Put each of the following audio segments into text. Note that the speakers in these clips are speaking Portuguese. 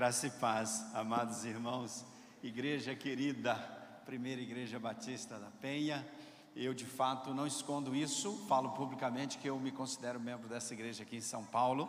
Graça e paz, amados irmãos, igreja querida, primeira igreja batista da Penha. Eu de fato não escondo isso, falo publicamente que eu me considero membro dessa igreja aqui em São Paulo.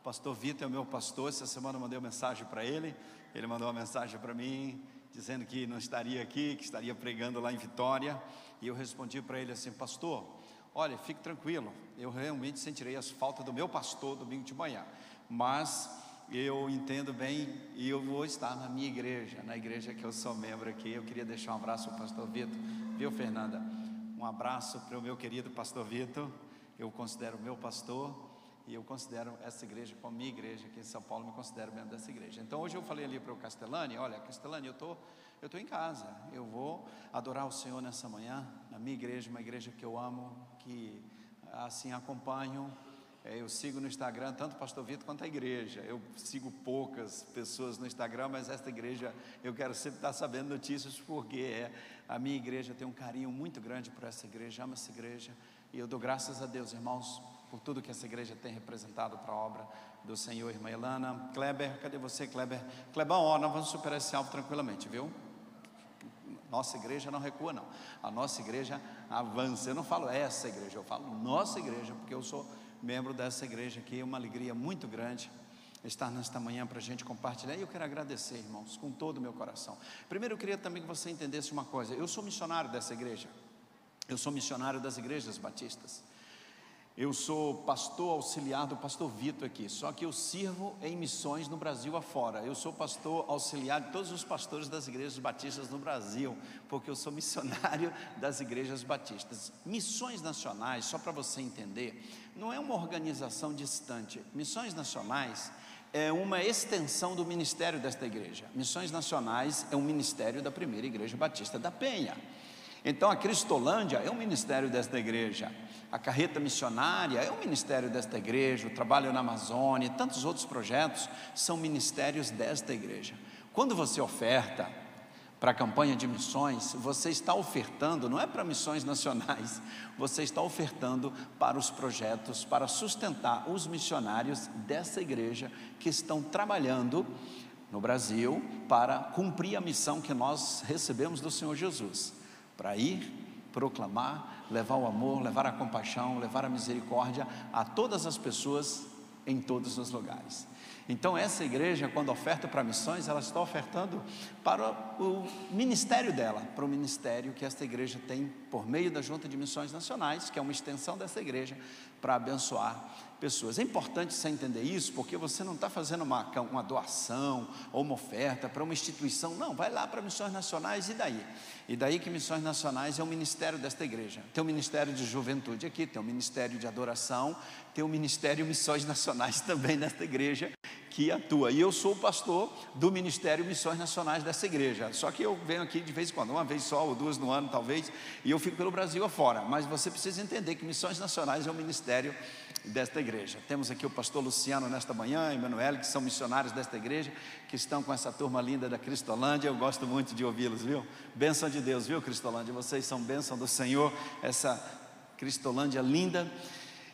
O pastor Vitor é o meu pastor, essa semana eu mandei uma mensagem para ele, ele mandou uma mensagem para mim, dizendo que não estaria aqui, que estaria pregando lá em Vitória, e eu respondi para ele assim: Pastor, olha, fique tranquilo, eu realmente sentirei as faltas do meu pastor domingo de manhã, mas eu entendo bem e eu vou estar na minha igreja, na igreja que eu sou membro aqui. Eu queria deixar um abraço ao pastor Vitor, viu, Fernanda? Um abraço para o meu querido pastor Vitor, eu considero meu pastor e eu considero essa igreja como minha igreja aqui em São Paulo, me considero membro dessa igreja. Então hoje eu falei ali para o Castellani: olha, Castellani, eu. Eu estou em casa, eu vou adorar o Senhor nessa manhã, na minha igreja, uma igreja que eu amo, que assim acompanho, é, eu sigo no Instagram tanto o pastor Vitor quanto a igreja. Eu sigo poucas pessoas no Instagram, mas esta igreja eu quero sempre estar sabendo notícias, porque é, a minha igreja tem um carinho muito grande por essa igreja, amo essa igreja. E eu dou graças a Deus, irmãos, por tudo que essa igreja tem representado para a obra do Senhor, irmã Elana. Kleber, cadê você, Kleber? Klebão, ó, nós vamos superar esse alvo tranquilamente, viu? Nossa igreja não recua, não. A nossa igreja avança. Eu não falo essa igreja, eu falo nossa igreja, porque eu sou membro dessa igreja aqui. É uma alegria muito grande estar nesta manhã para a gente compartilhar. E eu quero agradecer, irmãos, com todo o meu coração. Primeiro, eu queria também que você entendesse uma coisa: eu sou missionário dessa igreja, eu sou missionário das igrejas batistas. Eu sou pastor auxiliar do pastor Vitor aqui, só que eu sirvo em missões no Brasil afora. Eu sou pastor auxiliar de todos os pastores das igrejas batistas no Brasil, porque eu sou missionário das igrejas batistas. Missões nacionais, só para você entender, não é uma organização distante. Missões nacionais é uma extensão do ministério desta igreja. Missões nacionais é um ministério da primeira igreja batista da Penha. Então a Cristolândia é um ministério desta igreja a carreta missionária é um ministério desta igreja, o trabalho na Amazônia, tantos outros projetos são ministérios desta igreja. Quando você oferta para a campanha de missões, você está ofertando, não é para missões nacionais, você está ofertando para os projetos, para sustentar os missionários dessa igreja que estão trabalhando no Brasil para cumprir a missão que nós recebemos do Senhor Jesus, para ir proclamar, levar o amor, levar a compaixão, levar a misericórdia a todas as pessoas em todos os lugares. Então, essa igreja, quando oferta para missões, ela está ofertando para o ministério dela, para o ministério que esta igreja tem por meio da Junta de Missões Nacionais, que é uma extensão dessa igreja, para abençoar pessoas. É importante você entender isso, porque você não está fazendo uma, uma doação ou uma oferta para uma instituição, não, vai lá para missões nacionais e daí? E daí que missões nacionais é o ministério desta igreja. Tem o ministério de juventude aqui, tem o ministério de adoração, tem o ministério missões nacionais também nesta igreja que atua. E eu sou o pastor do Ministério Missões Nacionais dessa igreja. Só que eu venho aqui de vez em quando, uma vez só ou duas no ano talvez, e eu fico pelo Brasil afora. Mas você precisa entender que Missões Nacionais é o ministério desta igreja. Temos aqui o pastor Luciano nesta manhã, Emanuel, que são missionários desta igreja, que estão com essa turma linda da Cristolândia. Eu gosto muito de ouvi-los, viu? Bênção de Deus, viu, Cristolândia? Vocês são bênção do Senhor, essa Cristolândia linda.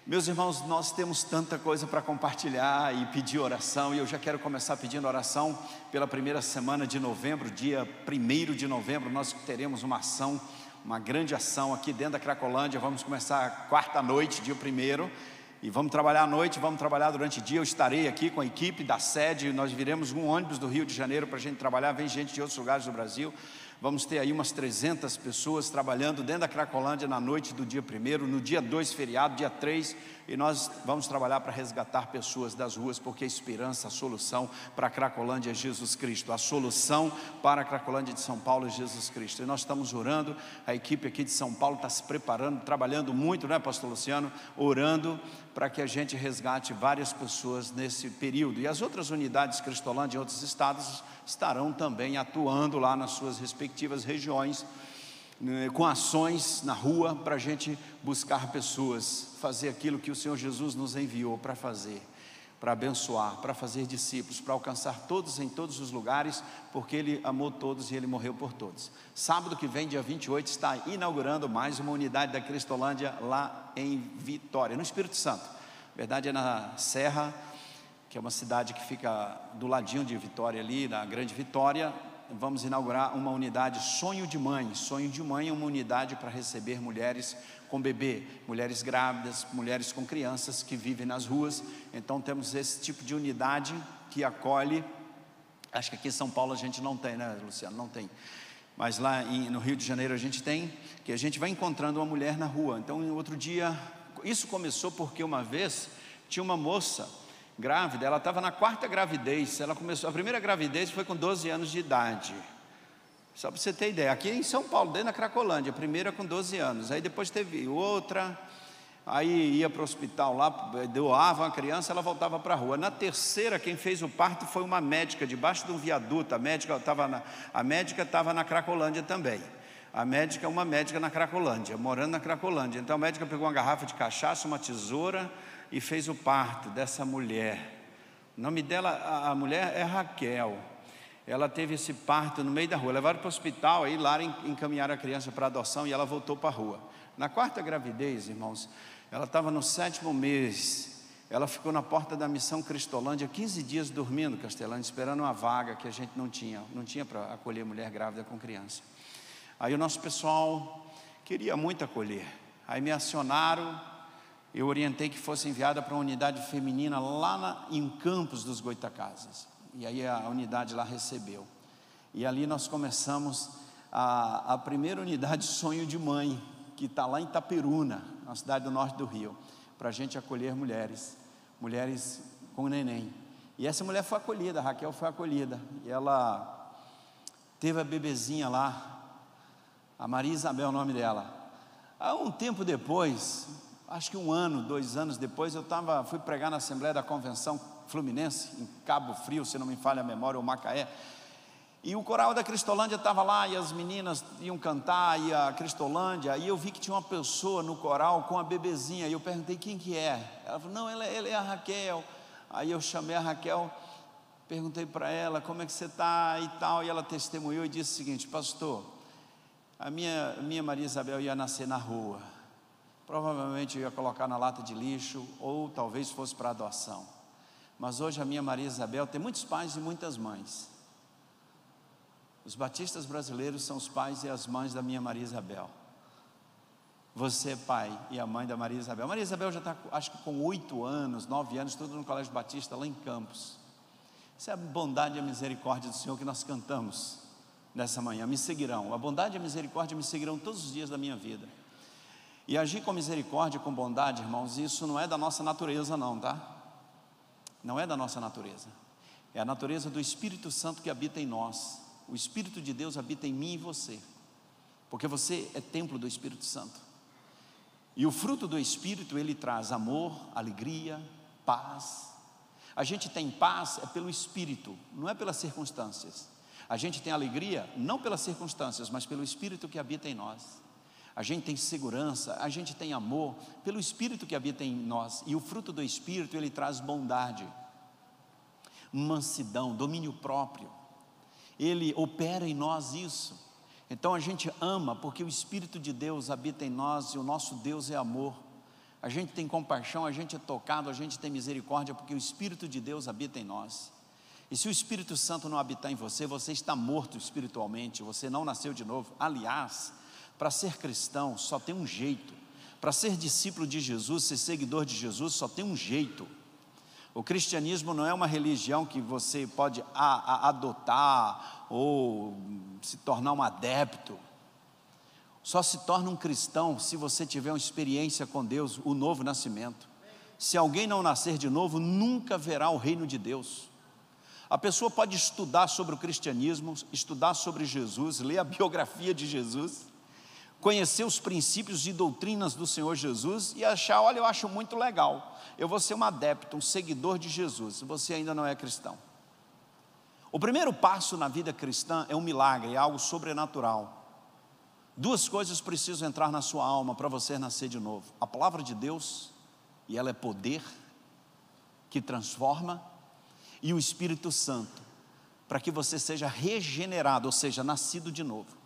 Meus irmãos, nós temos tanta coisa para compartilhar e pedir oração, e eu já quero começar pedindo oração pela primeira semana de novembro, dia 1 de novembro, nós teremos uma ação, uma grande ação aqui dentro da Cracolândia. Vamos começar quarta noite, dia 1 e vamos trabalhar à noite, vamos trabalhar durante o dia. Eu estarei aqui com a equipe da sede, nós viremos um ônibus do Rio de Janeiro para a gente trabalhar, vem gente de outros lugares do Brasil. Vamos ter aí umas 300 pessoas trabalhando dentro da Cracolândia na noite do dia 1, no dia 2, feriado, dia 3, e nós vamos trabalhar para resgatar pessoas das ruas, porque a esperança, a solução para a Cracolândia é Jesus Cristo, a solução para a Cracolândia de São Paulo é Jesus Cristo. E nós estamos orando, a equipe aqui de São Paulo está se preparando, trabalhando muito, né, Pastor Luciano? Orando para que a gente resgate várias pessoas nesse período. E as outras unidades Cristolândia em outros estados estarão também atuando lá nas suas respectivas regiões, né, com ações na rua para a gente buscar pessoas, fazer aquilo que o Senhor Jesus nos enviou para fazer, para abençoar, para fazer discípulos, para alcançar todos em todos os lugares, porque Ele amou todos e Ele morreu por todos. Sábado que vem, dia 28, está inaugurando mais uma unidade da Cristolândia lá em Vitória, no Espírito Santo. A verdade é na Serra que é uma cidade que fica do ladinho de Vitória ali, na Grande Vitória, vamos inaugurar uma unidade Sonho de Mãe. Sonho de Mãe é uma unidade para receber mulheres com bebê, mulheres grávidas, mulheres com crianças que vivem nas ruas. Então temos esse tipo de unidade que acolhe. Acho que aqui em São Paulo a gente não tem, né, Luciano? Não tem. Mas lá em, no Rio de Janeiro a gente tem, que a gente vai encontrando uma mulher na rua. Então, outro dia, isso começou porque uma vez tinha uma moça grávida, ela estava na quarta gravidez. Ela começou, a primeira gravidez foi com 12 anos de idade. Só para você ter ideia, aqui em São Paulo, dentro da Cracolândia, a primeira com 12 anos, aí depois teve outra, aí ia para o hospital lá, doava uma criança, ela voltava para a rua. Na terceira, quem fez o parto foi uma médica, debaixo de um viaduto, a médica estava na, a médica estava na Cracolândia também. A médica é uma médica na Cracolândia, morando na Cracolândia. Então a médica pegou uma garrafa de cachaça, uma tesoura e fez o parto dessa mulher. O nome dela, a, a mulher é Raquel ela teve esse parto no meio da rua. Levaram para o hospital, aí lá encaminharam a criança para adoção e ela voltou para a rua. Na quarta gravidez, irmãos, ela estava no sétimo mês. Ela ficou na porta da missão Cristolândia 15 dias dormindo, Castelândia, esperando uma vaga que a gente não tinha, não tinha para acolher mulher grávida com criança. Aí o nosso pessoal queria muito acolher. Aí me acionaram, eu orientei que fosse enviada para uma unidade feminina lá na, em Campos dos Goitacazes. E aí a unidade lá recebeu. E ali nós começamos a, a primeira unidade Sonho de Mãe, que está lá em Itaperuna, na cidade do norte do Rio, para a gente acolher mulheres, mulheres com neném. E essa mulher foi acolhida, a Raquel foi acolhida. E ela teve a bebezinha lá, a Maria Isabel, o nome dela. Há um tempo depois, acho que um ano, dois anos depois, eu tava, fui pregar na Assembleia da Convenção Fluminense, em Cabo Frio, se não me falha a memória, ou Macaé. E o coral da Cristolândia estava lá e as meninas iam cantar e a Cristolândia. E eu vi que tinha uma pessoa no coral com a bebezinha. E eu perguntei quem que é. Ela falou: Não, ela, ela é a Raquel. Aí eu chamei a Raquel, perguntei para ela como é que você está e tal. E ela testemunhou e disse o seguinte: Pastor, a minha, minha Maria Isabel ia nascer na rua. Provavelmente eu ia colocar na lata de lixo ou talvez fosse para adoção. Mas hoje a minha Maria Isabel tem muitos pais e muitas mães. Os batistas brasileiros são os pais e as mães da minha Maria Isabel. Você, pai, e a mãe da Maria Isabel. Maria Isabel já está, acho que com oito anos, nove anos, tudo no Colégio Batista, lá em Campos. Isso é a bondade e a misericórdia do Senhor que nós cantamos nessa manhã. Me seguirão. A bondade e a misericórdia me seguirão todos os dias da minha vida. E agir com misericórdia com bondade, irmãos, isso não é da nossa natureza, não, tá? Não é da nossa natureza, é a natureza do Espírito Santo que habita em nós. O Espírito de Deus habita em mim e você, porque você é templo do Espírito Santo. E o fruto do Espírito ele traz amor, alegria, paz. A gente tem paz é pelo Espírito, não é pelas circunstâncias. A gente tem alegria não pelas circunstâncias, mas pelo Espírito que habita em nós. A gente tem segurança, a gente tem amor pelo Espírito que habita em nós. E o fruto do Espírito, ele traz bondade, mansidão, domínio próprio. Ele opera em nós isso. Então a gente ama porque o Espírito de Deus habita em nós e o nosso Deus é amor. A gente tem compaixão, a gente é tocado, a gente tem misericórdia porque o Espírito de Deus habita em nós. E se o Espírito Santo não habitar em você, você está morto espiritualmente, você não nasceu de novo. Aliás, para ser cristão só tem um jeito. Para ser discípulo de Jesus, ser seguidor de Jesus, só tem um jeito. O cristianismo não é uma religião que você pode adotar ou se tornar um adepto. Só se torna um cristão se você tiver uma experiência com Deus, o novo nascimento. Se alguém não nascer de novo, nunca verá o reino de Deus. A pessoa pode estudar sobre o cristianismo, estudar sobre Jesus, ler a biografia de Jesus, conhecer os princípios e doutrinas do Senhor Jesus e achar, olha, eu acho muito legal, eu vou ser um adepto, um seguidor de Jesus, se você ainda não é cristão. O primeiro passo na vida cristã é um milagre, é algo sobrenatural. Duas coisas precisam entrar na sua alma para você nascer de novo: a palavra de Deus, e ela é poder que transforma, e o Espírito Santo, para que você seja regenerado, ou seja, nascido de novo.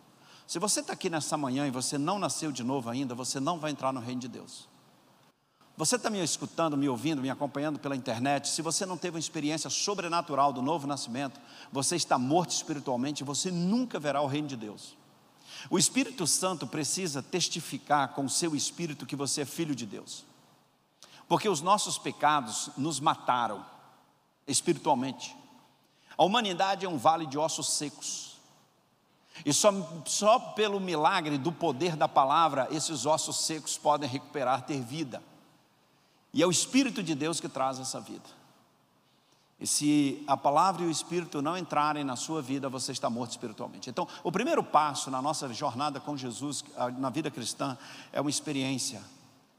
Se você está aqui nessa manhã e você não nasceu de novo ainda, você não vai entrar no reino de Deus. Você está me escutando, me ouvindo, me acompanhando pela internet. Se você não teve uma experiência sobrenatural do novo nascimento, você está morto espiritualmente e você nunca verá o reino de Deus. O Espírito Santo precisa testificar com o seu espírito que você é filho de Deus. Porque os nossos pecados nos mataram espiritualmente. A humanidade é um vale de ossos secos. E só, só pelo milagre do poder da palavra, esses ossos secos podem recuperar, ter vida. E é o Espírito de Deus que traz essa vida. E se a palavra e o Espírito não entrarem na sua vida, você está morto espiritualmente. Então, o primeiro passo na nossa jornada com Jesus, na vida cristã, é uma experiência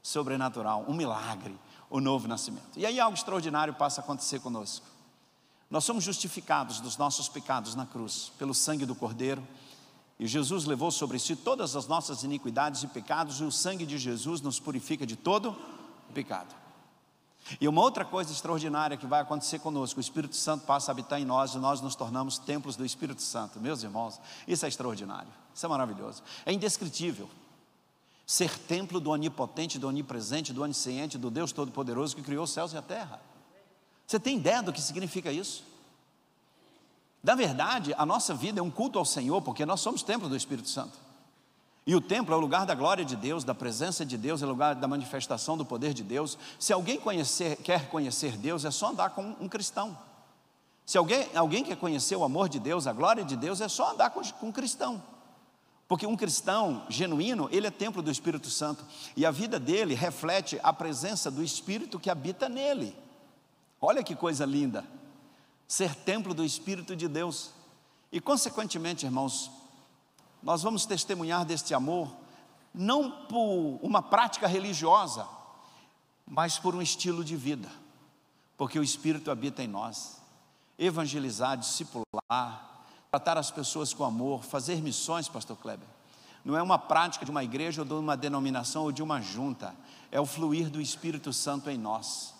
sobrenatural, um milagre, o novo nascimento. E aí algo extraordinário passa a acontecer conosco. Nós somos justificados dos nossos pecados na cruz, pelo sangue do Cordeiro, e Jesus levou sobre si todas as nossas iniquidades e pecados, e o sangue de Jesus nos purifica de todo pecado. E uma outra coisa extraordinária que vai acontecer conosco, o Espírito Santo passa a habitar em nós e nós nos tornamos templos do Espírito Santo. Meus irmãos, isso é extraordinário, isso é maravilhoso, é indescritível. Ser templo do onipotente, do onipresente, do onisciente, do Deus Todo-Poderoso que criou os céus e a terra. Você tem ideia do que significa isso? Na verdade, a nossa vida é um culto ao Senhor, porque nós somos templo do Espírito Santo. E o templo é o lugar da glória de Deus, da presença de Deus, é o lugar da manifestação do poder de Deus. Se alguém conhecer, quer conhecer Deus, é só andar com um cristão. Se alguém, alguém quer conhecer o amor de Deus, a glória de Deus, é só andar com, com um cristão. Porque um cristão genuíno, ele é templo do Espírito Santo. E a vida dele reflete a presença do Espírito que habita nele. Olha que coisa linda. Ser templo do Espírito de Deus. E, consequentemente, irmãos, nós vamos testemunhar deste amor, não por uma prática religiosa, mas por um estilo de vida, porque o Espírito habita em nós. Evangelizar, discipular, tratar as pessoas com amor, fazer missões, Pastor Kleber. Não é uma prática de uma igreja ou de uma denominação ou de uma junta, é o fluir do Espírito Santo em nós.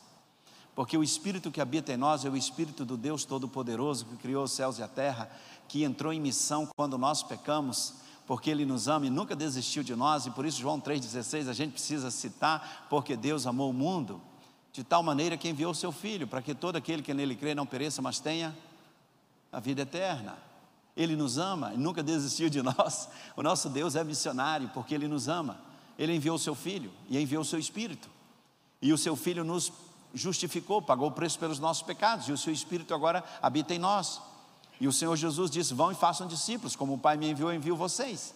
Porque o Espírito que habita em nós é o Espírito do Deus Todo-Poderoso que criou os céus e a terra que entrou em missão quando nós pecamos, porque Ele nos ama e nunca desistiu de nós, e por isso João 3,16 a gente precisa citar, porque Deus amou o mundo, de tal maneira que enviou o seu Filho, para que todo aquele que nele crê não pereça, mas tenha a vida eterna. Ele nos ama e nunca desistiu de nós. O nosso Deus é missionário, porque Ele nos ama. Ele enviou o seu Filho e enviou o seu Espírito. E o seu Filho nos justificou, pagou o preço pelos nossos pecados, e o seu Espírito agora habita em nós. E o Senhor Jesus disse: Vão e façam discípulos, como o Pai me enviou, envio vocês.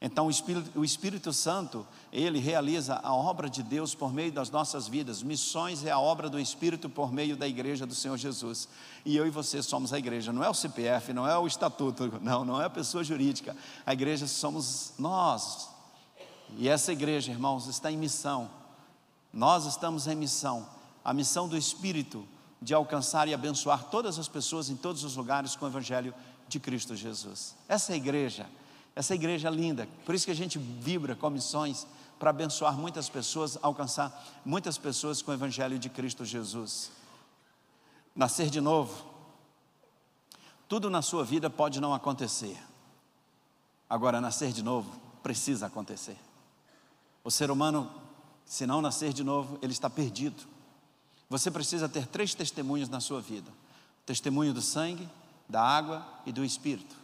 Então o Espírito, o Espírito Santo, ele realiza a obra de Deus por meio das nossas vidas. Missões é a obra do Espírito por meio da igreja do Senhor Jesus. E eu e você somos a igreja, não é o CPF, não é o estatuto, não, não é a pessoa jurídica. A igreja somos nós. E essa igreja, irmãos, está em missão. Nós estamos em missão. A missão do Espírito de alcançar e abençoar todas as pessoas em todos os lugares com o Evangelho de Cristo Jesus. Essa é a igreja, essa é igreja linda, por isso que a gente vibra com missões para abençoar muitas pessoas, alcançar muitas pessoas com o Evangelho de Cristo Jesus. Nascer de novo, tudo na sua vida pode não acontecer, agora, nascer de novo precisa acontecer. O ser humano, se não nascer de novo, ele está perdido. Você precisa ter três testemunhos na sua vida: o testemunho do sangue, da água e do Espírito.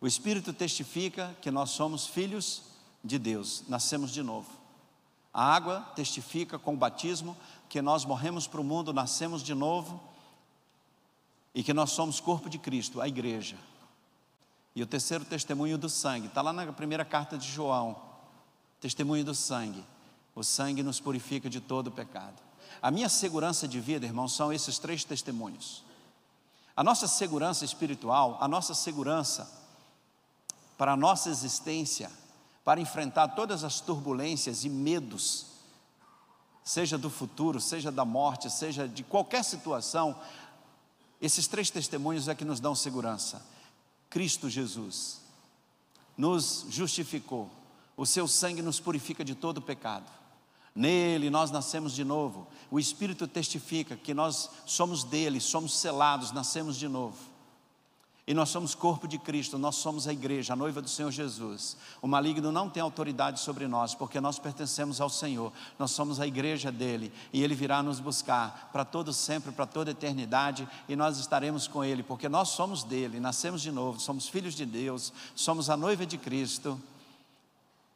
O Espírito testifica que nós somos filhos de Deus, nascemos de novo. A água testifica com o batismo que nós morremos para o mundo, nascemos de novo e que nós somos corpo de Cristo, a igreja. E o terceiro testemunho do sangue, está lá na primeira carta de João: testemunho do sangue. O sangue nos purifica de todo pecado. A minha segurança de vida, irmãos, são esses três testemunhos. A nossa segurança espiritual, a nossa segurança para a nossa existência, para enfrentar todas as turbulências e medos, seja do futuro, seja da morte, seja de qualquer situação, esses três testemunhos é que nos dão segurança. Cristo Jesus nos justificou, o seu sangue nos purifica de todo pecado. Nele nós nascemos de novo. O Espírito testifica que nós somos dele, somos selados, nascemos de novo. E nós somos corpo de Cristo, nós somos a igreja, a noiva do Senhor Jesus. O maligno não tem autoridade sobre nós, porque nós pertencemos ao Senhor. Nós somos a igreja dele e ele virá nos buscar para todo sempre, para toda eternidade, e nós estaremos com ele, porque nós somos dele, nascemos de novo, somos filhos de Deus, somos a noiva de Cristo.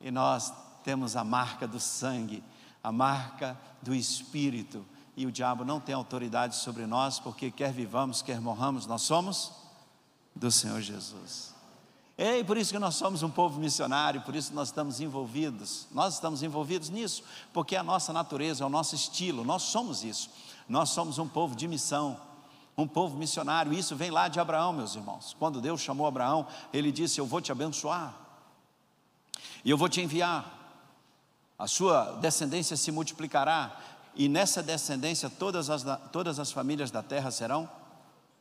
E nós temos a marca do sangue, a marca do espírito. E o diabo não tem autoridade sobre nós, porque quer vivamos, quer morramos, nós somos do Senhor Jesus. E por isso que nós somos um povo missionário, por isso nós estamos envolvidos. Nós estamos envolvidos nisso, porque é a nossa natureza, é o nosso estilo, nós somos isso. Nós somos um povo de missão, um povo missionário. Isso vem lá de Abraão, meus irmãos. Quando Deus chamou Abraão, ele disse: Eu vou te abençoar, e eu vou te enviar. A sua descendência se multiplicará, e nessa descendência todas as, todas as famílias da terra serão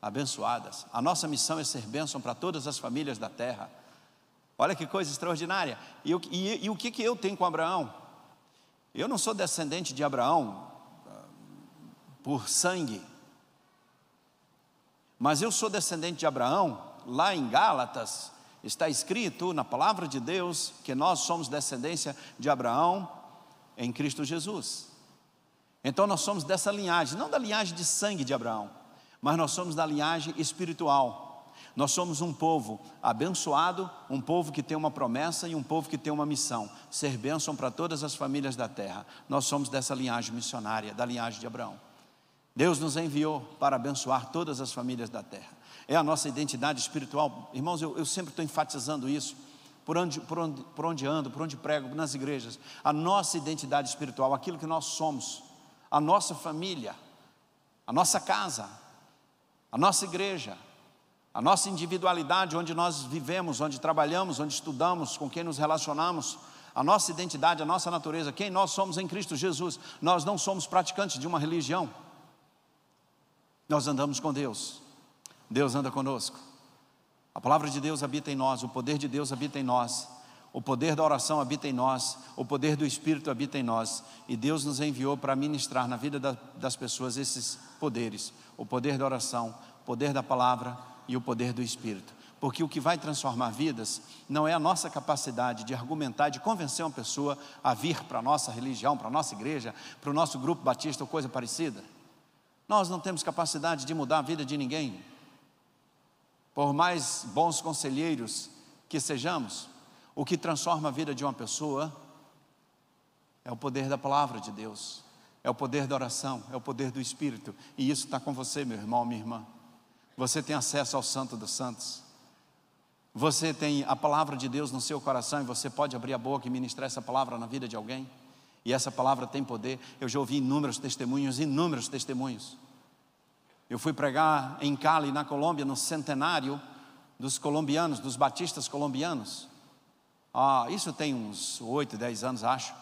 abençoadas. A nossa missão é ser bênção para todas as famílias da terra. Olha que coisa extraordinária. E, e, e, o que, que eu tenho com Abraão? Eu não sou descendente de Abraão ah, por sangue, mas eu sou descendente de Abraão, lá em Gálatas, está escrito na palavra de Deus que nós somos descendência de Abraão em Cristo Jesus. Então nós somos dessa linhagem, não da linhagem de sangue de Abraão, mas nós somos da linhagem espiritual. Nós somos um povo abençoado, um povo que tem uma promessa e um povo que tem uma missão: ser bênção para todas as famílias da terra. Nós somos dessa linhagem missionária, da linhagem de Abraão. Deus nos enviou para abençoar todas as famílias da terra. É a nossa identidade espiritual. Irmãos, eu, eu sempre estou enfatizando isso. Por onde, por, onde, por onde ando, por onde prego, nas igrejas. A nossa identidade espiritual, aquilo que nós somos, a nossa família, a nossa casa, a nossa igreja, a nossa individualidade, onde nós vivemos, onde trabalhamos, onde estudamos, com quem nos relacionamos, a nossa identidade, a nossa natureza, quem nós somos em Cristo Jesus. Nós não somos praticantes de uma religião, nós andamos com Deus, Deus anda conosco. A palavra de Deus habita em nós, o poder de Deus habita em nós, o poder da oração habita em nós, o poder do Espírito habita em nós, e Deus nos enviou para ministrar na vida das pessoas esses poderes: o poder da oração, o poder da palavra e o poder do Espírito. Porque o que vai transformar vidas não é a nossa capacidade de argumentar, de convencer uma pessoa a vir para a nossa religião, para a nossa igreja, para o nosso grupo batista ou coisa parecida. Nós não temos capacidade de mudar a vida de ninguém. Por mais bons conselheiros que sejamos, o que transforma a vida de uma pessoa é o poder da palavra de Deus, é o poder da oração, é o poder do Espírito, e isso está com você, meu irmão, minha irmã. Você tem acesso ao Santo dos Santos, você tem a palavra de Deus no seu coração e você pode abrir a boca e ministrar essa palavra na vida de alguém, e essa palavra tem poder. Eu já ouvi inúmeros testemunhos, inúmeros testemunhos. Eu fui pregar em Cali, na Colômbia, no centenário dos colombianos, dos batistas colombianos. Ah, isso tem uns oito, dez anos, acho.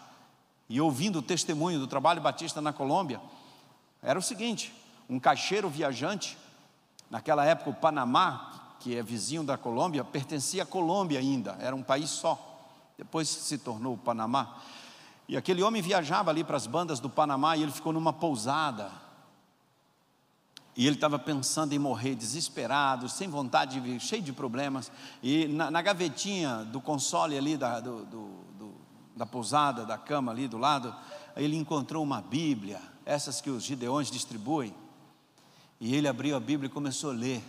E ouvindo o testemunho do trabalho batista na Colômbia, era o seguinte: um caixeiro viajante, naquela época o Panamá, que é vizinho da Colômbia, pertencia à Colômbia ainda, era um país só. Depois se tornou o Panamá. E aquele homem viajava ali para as bandas do Panamá e ele ficou numa pousada. E ele estava pensando em morrer, desesperado, sem vontade de vir, cheio de problemas. E na, na gavetinha do console ali da, do, do, do, da pousada, da cama ali do lado, ele encontrou uma Bíblia, essas que os gideões distribuem. E ele abriu a Bíblia e começou a ler.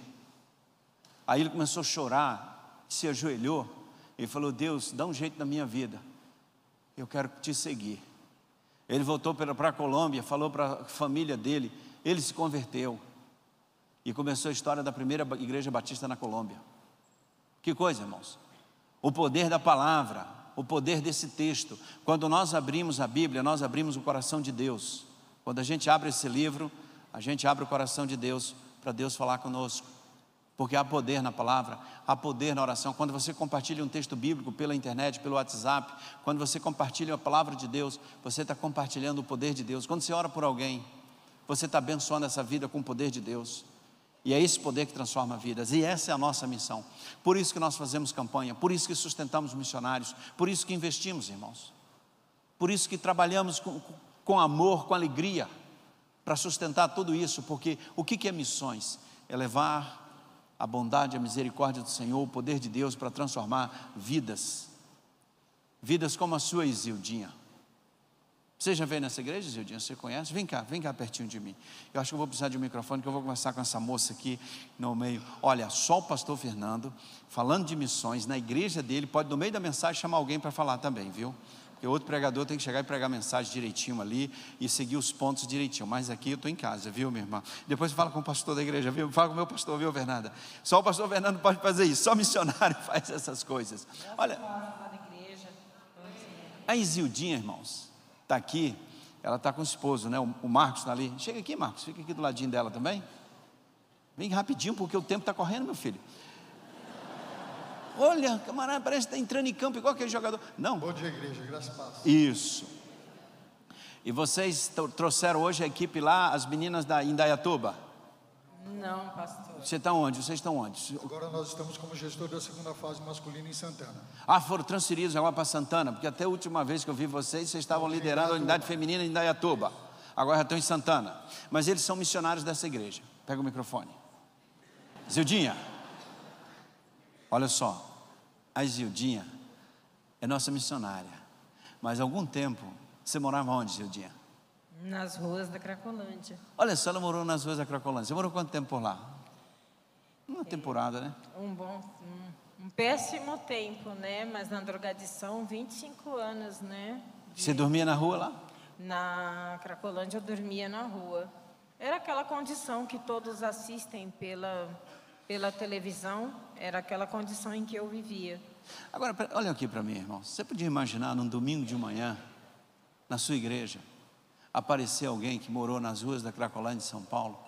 Aí ele começou a chorar, se ajoelhou e falou: Deus, dá um jeito na minha vida, eu quero te seguir. Ele voltou para a Colômbia, falou para a família dele, ele se converteu. E começou a história da primeira igreja batista na Colômbia. Que coisa, irmãos. O poder da palavra, o poder desse texto. Quando nós abrimos a Bíblia, nós abrimos o coração de Deus. Quando a gente abre esse livro, a gente abre o coração de Deus para Deus falar conosco. Porque há poder na palavra, há poder na oração. Quando você compartilha um texto bíblico pela internet, pelo WhatsApp, quando você compartilha a palavra de Deus, você está compartilhando o poder de Deus. Quando você ora por alguém, você está abençoando essa vida com o poder de Deus. E é esse poder que transforma vidas, e essa é a nossa missão. Por isso que nós fazemos campanha, por isso que sustentamos missionários, por isso que investimos, irmãos. Por isso que trabalhamos com, com amor, com alegria, para sustentar tudo isso, porque o que é missões? É levar a bondade, a misericórdia do Senhor, o poder de Deus para transformar vidas. Vidas como a sua, Isildinha. Você já veio nessa igreja, Isildinha? Você conhece? Vem cá, vem cá pertinho de mim. Eu acho que eu vou precisar de um microfone, que eu vou conversar com essa moça aqui no meio. Olha, só o pastor Fernando, falando de missões, na igreja dele, pode no meio da mensagem chamar alguém para falar também, viu? Porque outro pregador tem que chegar e pregar a mensagem direitinho ali e seguir os pontos direitinho. Mas aqui eu estou em casa, viu, minha irmã? Depois fala com o pastor da igreja, viu? Fala com o meu pastor, viu, Fernanda? Só o pastor Fernando pode fazer isso, só missionário faz essas coisas. Olha, a Isildinha, irmãos, está aqui, ela está com o esposo, né? O Marcos está ali. Chega aqui, Marcos, fica aqui do ladinho dela também. Vem rapidinho, porque o tempo está correndo, meu filho. Olha, camarada, parece que está entrando em campo igual aquele jogador. Não. Bom dia, igreja, graças a Deus. Isso. E vocês trouxeram hoje a equipe lá, as meninas da Indaiatuba? Não, pastor. Você está onde? Vocês estão onde? Agora nós estamos como gestor da segunda fase masculina em Santana. Ah, foram transferidos agora para Santana, porque até a última vez que eu vi vocês, vocês estavam liderando a unidade feminina em Indaiatuba. Agora já estão em Santana. Mas eles são missionários dessa igreja. Pega o microfone. Zildinha, olha só a Gildinha é nossa missionária. Mas há algum tempo, você morava onde, Gildinha? Nas ruas da Cracolândia. Olha só, ela morou nas ruas da Cracolândia. Você morou quanto tempo por lá? Uma é, temporada, né? Um bom, um, um, péssimo tempo, né? Mas na drogadição, 25 anos, né? De... Você dormia na rua lá? Na Cracolândia eu dormia na rua. Era aquela condição que todos assistem pela pela televisão, era aquela condição em que eu vivia. Agora, olha aqui para mim, irmão. Você podia imaginar num domingo de manhã, na sua igreja, aparecer alguém que morou nas ruas da Cracolândia de São Paulo?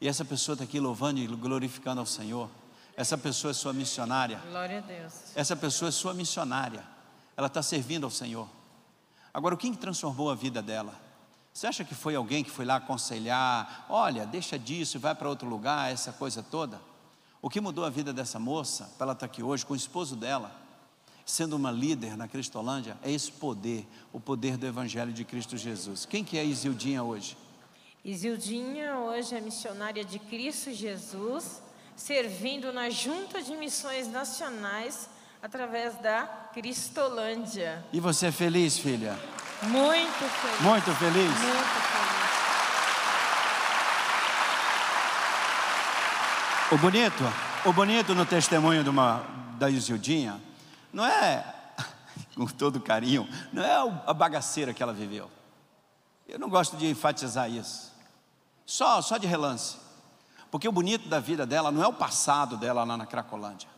E essa pessoa está aqui louvando e glorificando ao Senhor. Essa pessoa é sua missionária. Glória a Deus. Essa pessoa é sua missionária. Ela está servindo ao Senhor. Agora, o que transformou a vida dela? Você acha que foi alguém que foi lá aconselhar, olha, deixa disso e vai para outro lugar, essa coisa toda? O que mudou a vida dessa moça, para ela estar tá aqui hoje com o esposo dela, sendo uma líder na Cristolândia, é esse poder, o poder do Evangelho de Cristo Jesus. Quem que é Isildinha hoje? Isildinha hoje é missionária de Cristo Jesus, servindo na Junta de Missões Nacionais através da Cristolândia. E você é feliz, filha? Muito feliz. Muito feliz? Muito feliz. O bonito, o bonito no testemunho de uma, da Isildinha, não é, com todo carinho, não é a bagaceira que ela viveu. Eu não gosto de enfatizar isso. Só, só de relance. Porque o bonito da vida dela não é o passado dela lá na Cracolândia.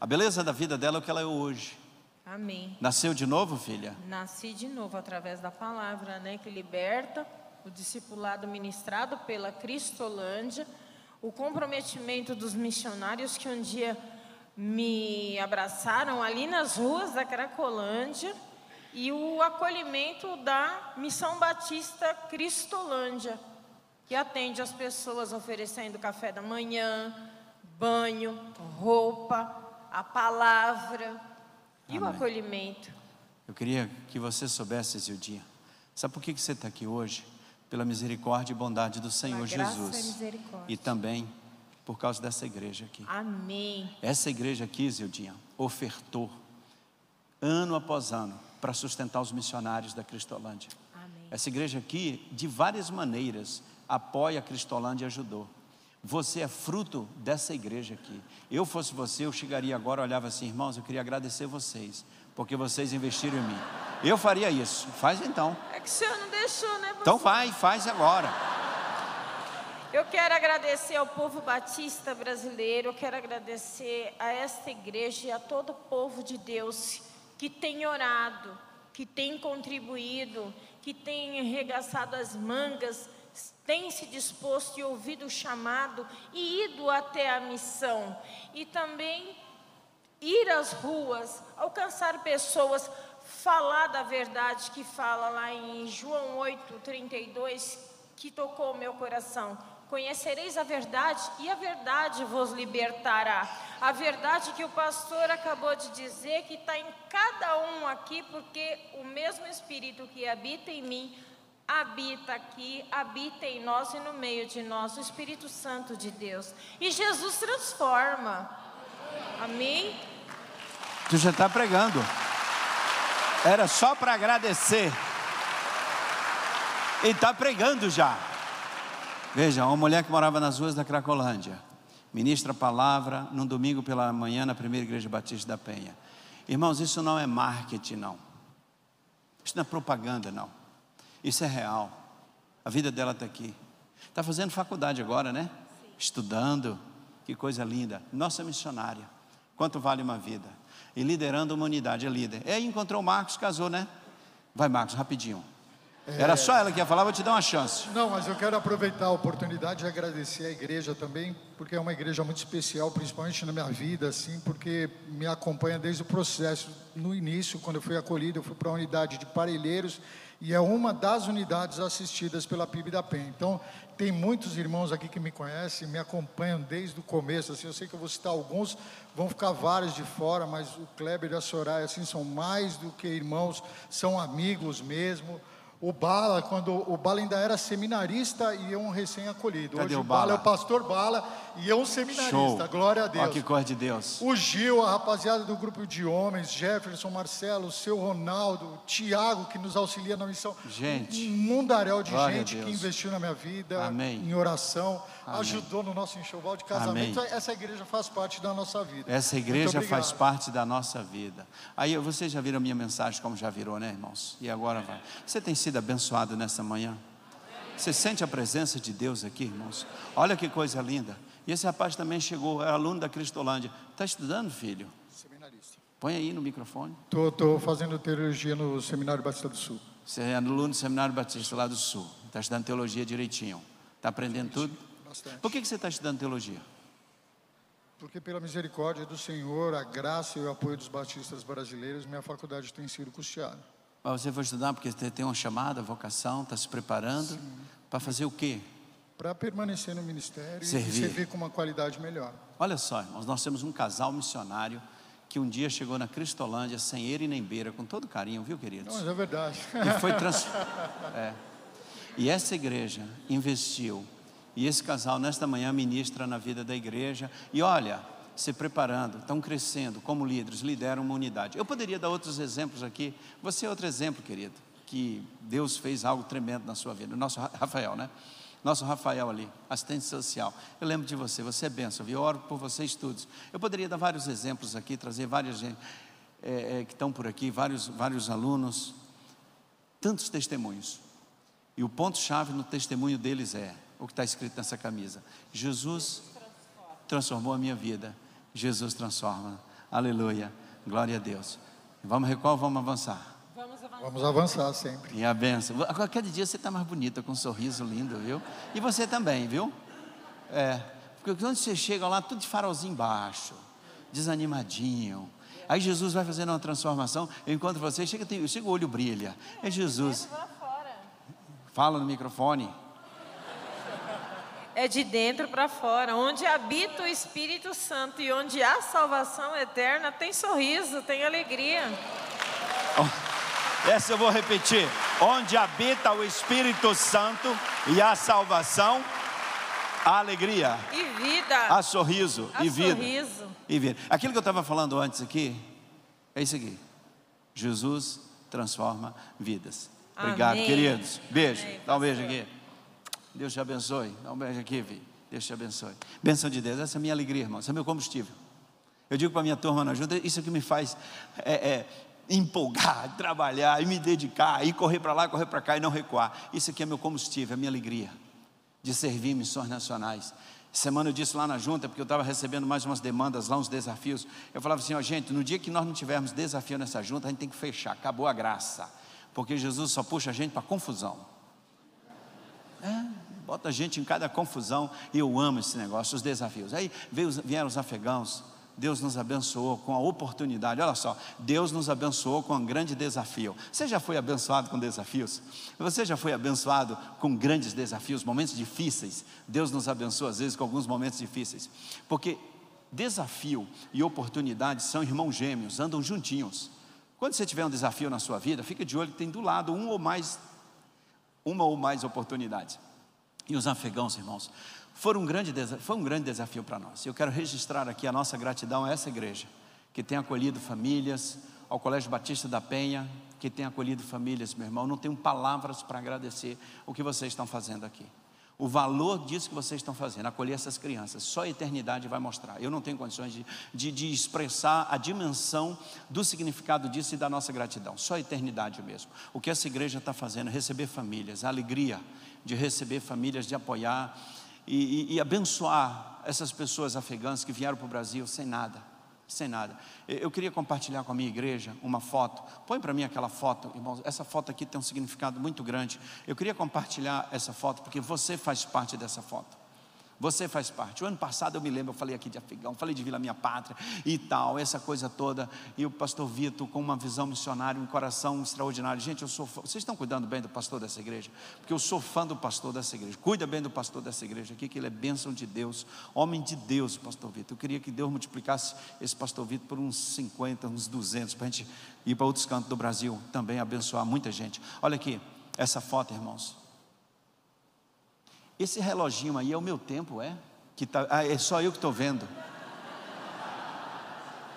A beleza da vida dela é o que ela é hoje. Amém. Nasceu de novo, filha? Nasci de novo através da palavra, né, que liberta, o discipulado ministrado pela Cristolândia, o comprometimento dos missionários que um dia me abraçaram ali nas ruas da Cracolândia e o acolhimento da Missão Batista Cristolândia, que atende as pessoas oferecendo café da manhã, banho, roupa, a palavra e Amém. o acolhimento. Eu queria que você soubesse, Zildinha. Sabe por que você está aqui hoje? Pela misericórdia e bondade do Senhor Jesus. E, e também por causa dessa igreja aqui. Amém. Essa igreja aqui, Zildinha, ofertou ano após ano para sustentar os missionários da Cristolândia. Amém. Essa igreja aqui, de várias maneiras, apoia a Cristolândia e ajudou. Você é fruto dessa igreja aqui. Eu fosse você, eu chegaria agora, olhava assim, irmãos, eu queria agradecer vocês, porque vocês investiram em mim. Eu faria isso. Faz então. É que o senhor não deixou, né? Você? Então vai, faz agora. Eu quero agradecer ao povo batista brasileiro, eu quero agradecer a esta igreja e a todo o povo de Deus que tem orado, que tem contribuído, que tem arregaçado as mangas tem se disposto e ouvido o chamado e ido até a missão. E também ir às ruas, alcançar pessoas, falar da verdade que fala lá em João 8, 32, que tocou o meu coração. Conhecereis a verdade e a verdade vos libertará. A verdade que o pastor acabou de dizer, que está em cada um aqui, porque o mesmo Espírito que habita em mim habita aqui, habita em nós e no meio de nós, o Espírito Santo de Deus. E Jesus transforma. Amém? Tu já está pregando. Era só para agradecer. E está pregando já. Veja, uma mulher que morava nas ruas da Cracolândia, ministra a palavra num domingo pela manhã na primeira igreja batista da Penha. Irmãos, isso não é marketing, não. Isso não é propaganda, não. Isso é real. A vida dela está aqui. Está fazendo faculdade agora, né? Sim. Estudando. Que coisa linda. Nossa missionária. Quanto vale uma vida? E liderando uma unidade, é líder. E aí encontrou o Marcos, casou, né? Vai, Marcos, rapidinho. Era só ela que ia falar, vou te dar uma chance. Não, mas eu quero aproveitar a oportunidade e agradecer a igreja também, porque é uma igreja muito especial, principalmente na minha vida, assim, porque me acompanha desde o processo. No início, quando eu fui acolhido, eu fui para a unidade de Parelheiros e é uma das unidades assistidas pela PIB da PEN. Então, tem muitos irmãos aqui que me conhecem, me acompanham desde o começo, assim, eu sei que eu vou citar alguns, vão ficar vários de fora, mas o Kleber e a Soraya, assim, são mais do que irmãos, são amigos mesmo, o Bala, quando o Bala ainda era seminarista e eu um recém-acolhido. Hoje o Bala? Bala é o pastor Bala e eu um seminarista. Show. Glória a Deus. Olha que cor de Deus. O Gil, a rapaziada do grupo de homens, Jefferson, Marcelo, o seu Ronaldo, o Tiago, que nos auxilia na missão. Gente. Um mundaréu de gente que investiu na minha vida, Amém. em oração, Amém. ajudou no nosso enxoval de casamento. Amém. Essa igreja faz parte da nossa vida. Essa igreja faz parte da nossa vida. Aí vocês já viram a minha mensagem, como já virou, né, irmãos? E agora vai. Você tem sido abençoado nessa manhã? Você sente a presença de Deus aqui, irmãos? Olha que coisa linda. E esse rapaz também chegou, é aluno da Cristolândia. Está estudando, filho? Seminarista. Põe aí no microfone. Estou fazendo teologia no Seminário Batista do Sul. Você é aluno do Seminário Batista lá do Sul. Está estudando teologia direitinho. Está aprendendo tudo? Bastante. Por que, que você está estudando teologia? Porque pela misericórdia do Senhor, a graça e o apoio dos batistas brasileiros, minha faculdade tem sido custeada. Mas você foi estudar porque você tem uma chamada, vocação, está se preparando para fazer o quê? para permanecer no ministério servir. e servir com uma qualidade melhor. Olha só, irmãos, nós temos um casal missionário que um dia chegou na Cristolândia sem ele nem beira, com todo carinho, viu, queridos? Não, é verdade. E foi trans... é. E essa igreja investiu, e esse casal nesta manhã ministra na vida da igreja, e olha, se preparando, estão crescendo como líderes, lideram uma unidade. Eu poderia dar outros exemplos aqui, você é outro exemplo, querido, que Deus fez algo tremendo na sua vida, o nosso Rafael, né? Nosso Rafael ali, assistente social. Eu lembro de você, você é benção, eu oro por você estudos. Eu poderia dar vários exemplos aqui, trazer várias gente é, é, que estão por aqui, vários, vários alunos, tantos testemunhos. E o ponto-chave no testemunho deles é o que está escrito nessa camisa: Jesus transformou a minha vida. Jesus transforma. Aleluia. Glória a Deus. Vamos recuar ou vamos avançar? Vamos avançar sempre. E a benção. Qualquer dia você está mais bonita, com um sorriso lindo, viu? E você também, viu? É. Porque quando você chega lá, tudo de farolzinho embaixo, desanimadinho. Aí Jesus vai fazendo uma transformação. Eu encontro você, chega, tem, chega o olho brilha. É Jesus. Fala no microfone. É de dentro para fora. Onde habita o Espírito Santo e onde há salvação eterna, tem sorriso, tem alegria. Oh. Essa eu vou repetir. Onde habita o Espírito Santo e a salvação, a alegria. E vida. A sorriso a e vida. Sorriso. E vida. Aquilo que eu estava falando antes aqui, é isso aqui. Jesus transforma vidas. Obrigado, Amém. queridos. Beijo. Amém, Dá um beijo aqui. Deus te abençoe. Dá um beijo aqui, Vi. Deus te abençoe. Benção de Deus. Essa é a minha alegria, irmão. Esse é meu combustível. Eu digo para a minha turma na junta, isso é que me faz é, é, empolgar, trabalhar e me dedicar, e correr para lá, correr para cá e não recuar. Isso aqui é meu combustível, é minha alegria de servir missões nacionais. Semana eu disse lá na junta, porque eu estava recebendo mais umas demandas lá, uns desafios. Eu falava assim: ó, gente, no dia que nós não tivermos desafio nessa junta, a gente tem que fechar, acabou a graça, porque Jesus só puxa a gente para confusão. É, bota a gente em cada confusão, e eu amo esse negócio, os desafios. Aí veio, vieram os afegãos, Deus nos abençoou com a oportunidade. Olha só, Deus nos abençoou com um grande desafio. Você já foi abençoado com desafios? Você já foi abençoado com grandes desafios, momentos difíceis? Deus nos abençoa às vezes com alguns momentos difíceis. Porque desafio e oportunidade são irmãos gêmeos, andam juntinhos. Quando você tiver um desafio na sua vida, fica de olho que tem do lado um ou mais uma ou mais oportunidades. E os afegãos, irmãos, foram um grande, foi um grande desafio para nós. Eu quero registrar aqui a nossa gratidão a essa igreja, que tem acolhido famílias, ao Colégio Batista da Penha, que tem acolhido famílias, meu irmão. Não tenho palavras para agradecer o que vocês estão fazendo aqui. O valor disso que vocês estão fazendo, acolher essas crianças, só a eternidade vai mostrar. Eu não tenho condições de, de, de, expressar a dimensão do significado disso e da nossa gratidão, só a eternidade mesmo. O que essa igreja está fazendo, receber famílias, a alegria de receber famílias, de apoiar e, e, e abençoar essas pessoas afegãs que vieram para o Brasil sem nada, sem nada. Eu queria compartilhar com a minha igreja uma foto. Põe para mim aquela foto, irmãos. Essa foto aqui tem um significado muito grande. Eu queria compartilhar essa foto porque você faz parte dessa foto. Você faz parte. O ano passado eu me lembro, eu falei aqui de Afegão, falei de Vila Minha Pátria e tal, essa coisa toda. E o pastor Vitor com uma visão missionária, um coração extraordinário. Gente, eu sou. Vocês estão cuidando bem do pastor dessa igreja? Porque eu sou fã do pastor dessa igreja. Cuida bem do pastor dessa igreja aqui, que ele é bênção de Deus, homem de Deus, pastor Vitor. Eu queria que Deus multiplicasse esse pastor Vitor por uns 50, uns 200, para a gente ir para outros cantos do Brasil também abençoar muita gente. Olha aqui, essa foto, irmãos. Esse reloginho aí é o meu tempo, é? Que tá, ah, é só eu que estou vendo.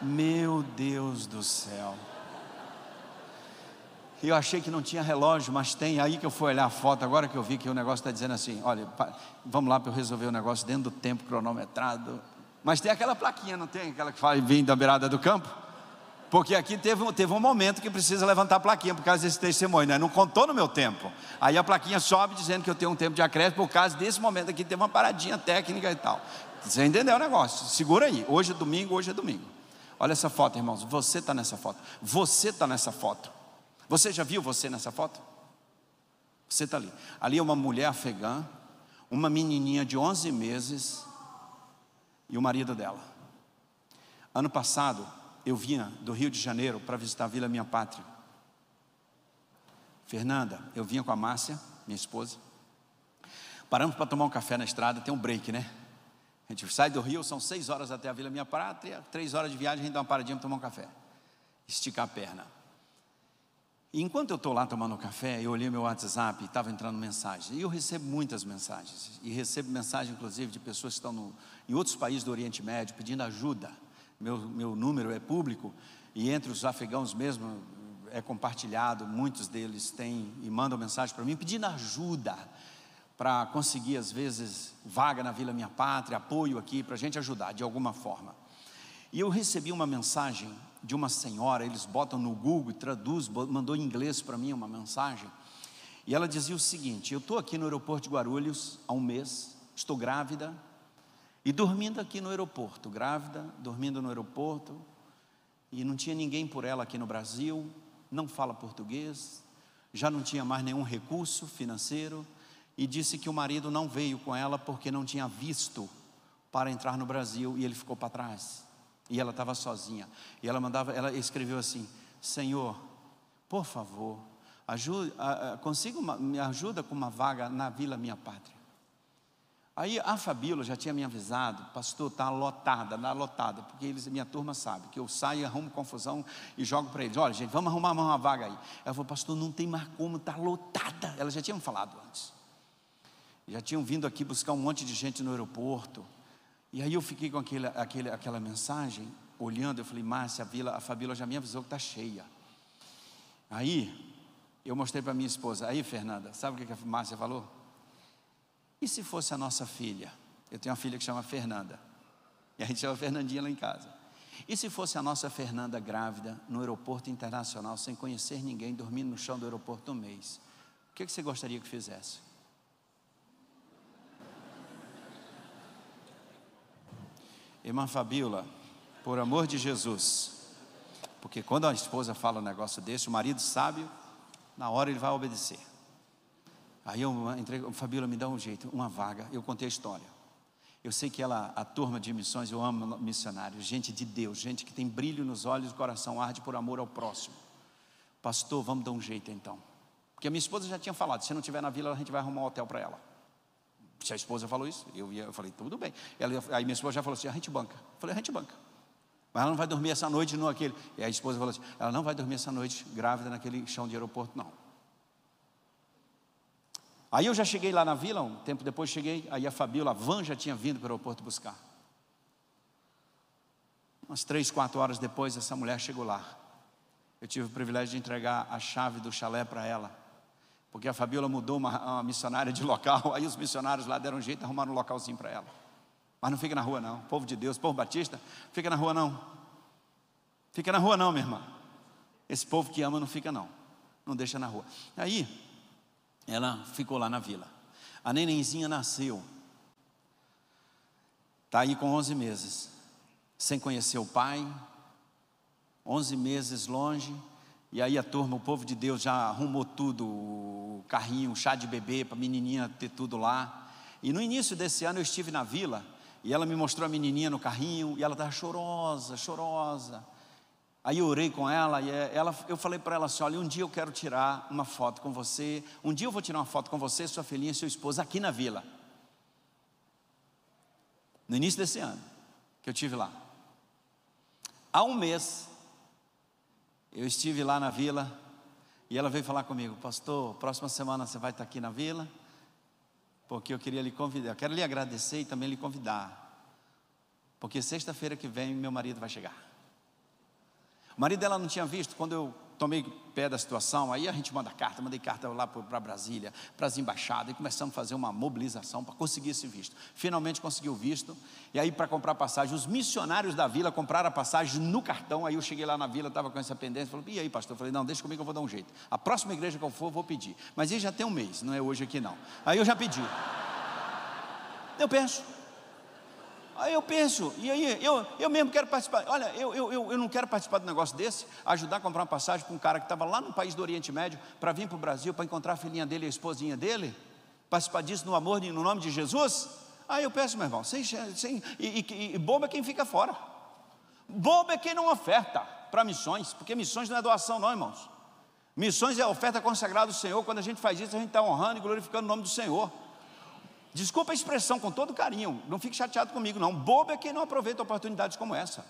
Meu Deus do céu. Eu achei que não tinha relógio, mas tem. Aí que eu fui olhar a foto, agora que eu vi que o negócio está dizendo assim: olha, vamos lá para eu resolver o negócio dentro do tempo cronometrado. Mas tem aquela plaquinha, não tem? Aquela que fala, vem da beirada do campo? Porque aqui teve, teve um momento que precisa levantar a plaquinha por causa desse testemunho, né? não contou no meu tempo. Aí a plaquinha sobe dizendo que eu tenho um tempo de acréscimo por causa desse momento aqui, teve uma paradinha técnica e tal. Você entendeu o negócio? Segura aí. Hoje é domingo, hoje é domingo. Olha essa foto, irmãos. Você está nessa foto. Você está nessa foto. Você já viu você nessa foto? Você está ali. Ali é uma mulher afegã, uma menininha de 11 meses e o marido dela. Ano passado, eu vinha do Rio de Janeiro para visitar a Vila Minha Pátria. Fernanda, eu vinha com a Márcia, minha esposa. Paramos para tomar um café na estrada, tem um break, né? A gente sai do Rio, são seis horas até a Vila Minha Pátria, três horas de viagem, a gente dá uma paradinha para tomar um café. Esticar a perna. E enquanto eu estou lá tomando café, eu olhei meu WhatsApp e estava entrando mensagem. E eu recebo muitas mensagens. E recebo mensagem, inclusive, de pessoas que estão no, em outros países do Oriente Médio pedindo ajuda meu, meu número é público, e entre os afegãos mesmo é compartilhado, muitos deles têm e mandam mensagem para mim pedindo ajuda para conseguir, às vezes, vaga na Vila Minha Pátria, apoio aqui, para a gente ajudar de alguma forma. E eu recebi uma mensagem de uma senhora, eles botam no Google e traduz, mandou em inglês para mim uma mensagem, e ela dizia o seguinte: Eu estou aqui no aeroporto de Guarulhos há um mês, estou grávida, e dormindo aqui no aeroporto, grávida, dormindo no aeroporto, e não tinha ninguém por ela aqui no Brasil, não fala português, já não tinha mais nenhum recurso financeiro, e disse que o marido não veio com ela porque não tinha visto para entrar no Brasil e ele ficou para trás. E ela estava sozinha. E ela mandava, ela escreveu assim: Senhor, por favor, consiga uma, me ajuda com uma vaga na Vila Minha Pátria. Aí a Fabíola já tinha me avisado, pastor, está lotada, está lotada, porque eles, minha turma sabe que eu saio, arrumo confusão e jogo para eles: olha, gente, vamos arrumar uma vaga aí. Ela falou, pastor, não tem mais como, está lotada. Elas já tinham falado antes. Já tinham vindo aqui buscar um monte de gente no aeroporto. E aí eu fiquei com aquele, aquele, aquela mensagem, olhando, eu falei, Márcia, a, Vila, a Fabíola já me avisou que está cheia. Aí eu mostrei para minha esposa, aí Fernanda, sabe o que a Márcia falou? E se fosse a nossa filha? Eu tenho uma filha que chama Fernanda. E a gente chama Fernandinha lá em casa. E se fosse a nossa Fernanda grávida no aeroporto internacional, sem conhecer ninguém, dormindo no chão do aeroporto um mês? O que você gostaria que fizesse? Irmã Fabíola, por amor de Jesus, porque quando a esposa fala um negócio desse, o marido sábio, na hora ele vai obedecer. Aí eu entrei, Fabíola, me dá um jeito, uma vaga. Eu contei a história. Eu sei que ela, a turma de missões, eu amo missionários, gente de Deus, gente que tem brilho nos olhos, o coração arde por amor ao próximo. Pastor, vamos dar um jeito então. Porque a minha esposa já tinha falado: se não tiver na vila, a gente vai arrumar um hotel para ela. Se a esposa falou isso, eu, eu falei: tudo bem. Ela, aí minha esposa já falou assim: a gente banca. Eu falei: a gente banca. Mas ela não vai dormir essa noite no aquele. E a esposa falou assim: ela não vai dormir essa noite grávida naquele chão de aeroporto, não. Aí eu já cheguei lá na vila, um tempo depois cheguei, aí a Fabiola, a van já tinha vindo para o aeroporto buscar. Umas três, quatro horas depois, essa mulher chegou lá. Eu tive o privilégio de entregar a chave do chalé para ela. Porque a Fabiola mudou uma, uma, missionária de local, aí os missionários lá deram um jeito, arrumaram um localzinho para ela. Mas não fica na rua não, povo de Deus, povo batista, fica na rua não. Fica na rua não, minha irmã. Esse povo que ama não fica não, não deixa na rua. Aí, ela ficou lá na vila. A nenenzinha nasceu. Está aí com 11 meses sem conhecer o pai, 11 meses longe, e aí a turma, o povo de Deus já arrumou tudo, o carrinho, o chá de bebê para a menininha ter tudo lá. E no início desse ano eu estive na vila e ela me mostrou a menininha no carrinho e ela estava chorosa, chorosa. Aí eu orei com ela e é, ela, eu falei para ela assim: olha, um dia eu quero tirar uma foto com você, um dia eu vou tirar uma foto com você, sua filhinha e sua esposa aqui na vila. No início desse ano, que eu tive lá. Há um mês, eu estive lá na vila e ela veio falar comigo, pastor, próxima semana você vai estar aqui na vila, porque eu queria lhe convidar, eu quero lhe agradecer e também lhe convidar, porque sexta-feira que vem meu marido vai chegar. O marido dela não tinha visto, quando eu tomei pé da situação, aí a gente manda carta, mandei carta lá para Brasília, para as embaixadas, e começamos a fazer uma mobilização para conseguir esse visto. Finalmente conseguiu o visto, e aí para comprar passagem, os missionários da vila compraram a passagem no cartão, aí eu cheguei lá na vila, estava com essa pendência, falei, e aí pastor? Eu falei, não, deixa comigo que eu vou dar um jeito. A próxima igreja que eu for, eu vou pedir. Mas ele já tem um mês, não é hoje aqui não. Aí eu já pedi. Eu penso, Aí eu penso, e aí eu, eu mesmo quero participar. Olha, eu, eu, eu não quero participar de um negócio desse, ajudar a comprar uma passagem para um cara que estava lá no país do Oriente Médio para vir para o Brasil, para encontrar a filhinha dele e a esposinha dele, participar disso no amor, no nome de Jesus. Aí eu peço, meu irmão, sem, sem, e, e, e bobo é quem fica fora. Bobo é quem não oferta para missões, porque missões não é doação, não, irmãos. Missões é a oferta consagrada do Senhor. Quando a gente faz isso, a gente está honrando e glorificando o nome do Senhor. Desculpa a expressão com todo carinho, não fique chateado comigo, não. Bobo é quem não aproveita oportunidades como essa,